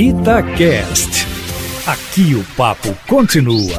Itacast. Aqui o papo continua.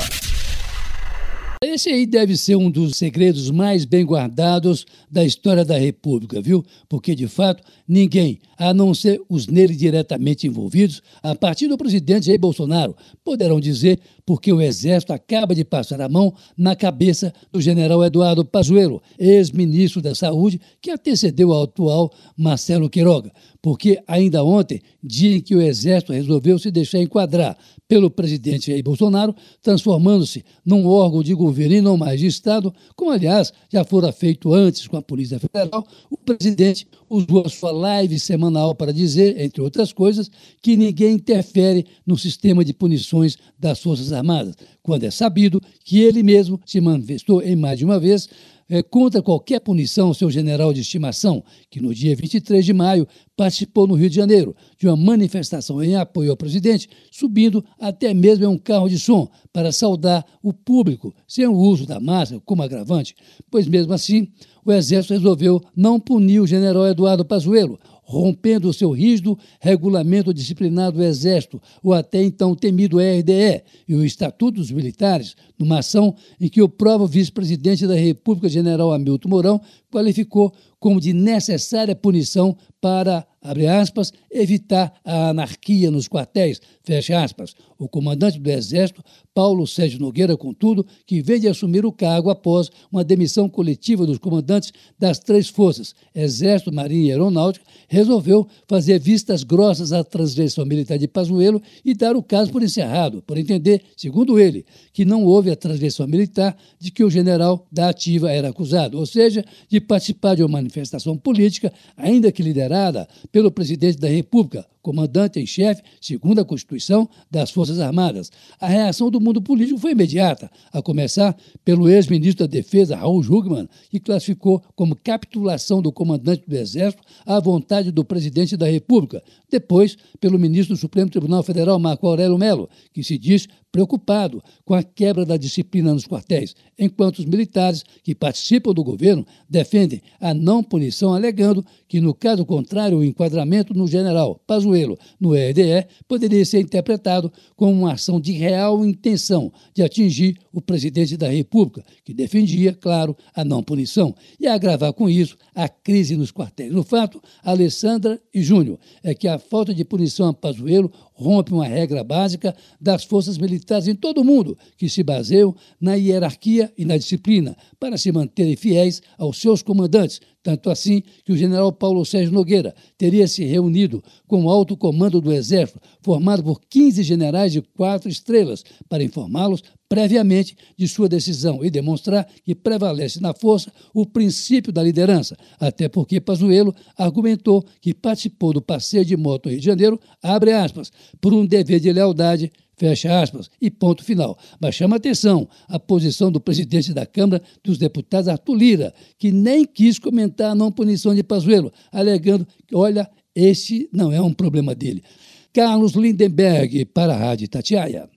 Esse aí deve ser um dos segredos mais bem guardados da história da República, viu? Porque, de fato, ninguém, a não ser os nele diretamente envolvidos, a partir do presidente Jair Bolsonaro, poderão dizer porque o Exército acaba de passar a mão na cabeça do general Eduardo Pazuello, ex-ministro da Saúde, que antecedeu ao atual Marcelo Queiroga. Porque ainda ontem, dia em que o Exército resolveu se deixar enquadrar pelo presidente Jair Bolsonaro, transformando-se num órgão de governo e não mais de Estado, como aliás já fora feito antes com a Polícia Federal, o presidente usou a sua live semanal para dizer, entre outras coisas, que ninguém interfere no sistema de punições das Forças Armadas, quando é sabido que ele mesmo se manifestou em mais de uma vez é, contra qualquer punição seu general de estimação, que no dia 23 de maio participou no Rio de Janeiro de uma manifestação em apoio ao presidente, subindo até mesmo em um carro de som para saudar o público, sem o uso da máscara como agravante, pois mesmo assim o Exército resolveu não punir o general Eduardo Pazuello, rompendo o seu rígido regulamento disciplinar do Exército, o até então temido RDE, e o Estatuto dos Militares, numa ação em que o próprio vice-presidente da República, general Hamilton Mourão, qualificou como de necessária punição para, abre aspas, evitar a anarquia nos quartéis, fecha aspas. O comandante do Exército, Paulo Sérgio Nogueira, contudo, que veio de assumir o cargo após uma demissão coletiva dos comandantes das três forças, Exército, Marinha e Aeronáutica, resolveu fazer vistas grossas à transgressão militar de Pazuello e dar o caso por encerrado, por entender, segundo ele, que não houve a transgressão militar de que o general da ativa era acusado, ou seja, de participar de uma manifestação política, ainda que liderada pelo presidente da República, comandante em chefe, segundo a Constituição, das Forças Armadas. A reação do mundo político foi imediata, a começar pelo ex-ministro da Defesa, Raul Jugman, que classificou como capitulação do comandante do Exército à vontade do presidente da República. Depois, pelo ministro do Supremo Tribunal Federal, Marco Aurélio Melo, que se diz preocupado com a quebra da disciplina nos quartéis, enquanto os militares que participam do governo defendem a não punição, alegando que, no caso contrário, o enquadramento no general Pazuello. No EDE poderia ser interpretado como uma ação de real intenção de atingir o presidente da República, que defendia, claro, a não punição, e agravar com isso a crise nos quartéis. No fato, Alessandra e Júnior, é que a falta de punição a Pazuello rompe uma regra básica das forças militares em todo o mundo, que se baseiam na hierarquia e na disciplina, para se manterem fiéis aos seus comandantes, tanto assim que o general Paulo Sérgio Nogueira teria se reunido com o alto comando do Exército, formado por 15 generais de quatro estrelas, para informá-los previamente de sua decisão e demonstrar que prevalece na força o princípio da liderança, até porque Pazuello argumentou que participou do passeio de moto ao Rio de Janeiro, abre aspas, por um dever de lealdade Fecha aspas, e ponto final. Mas chama atenção a posição do presidente da Câmara dos Deputados, Arthur Lira, que nem quis comentar a não punição de Pazuello, alegando que, olha, esse não é um problema dele. Carlos Lindenberg, para a Rádio Tatiaia.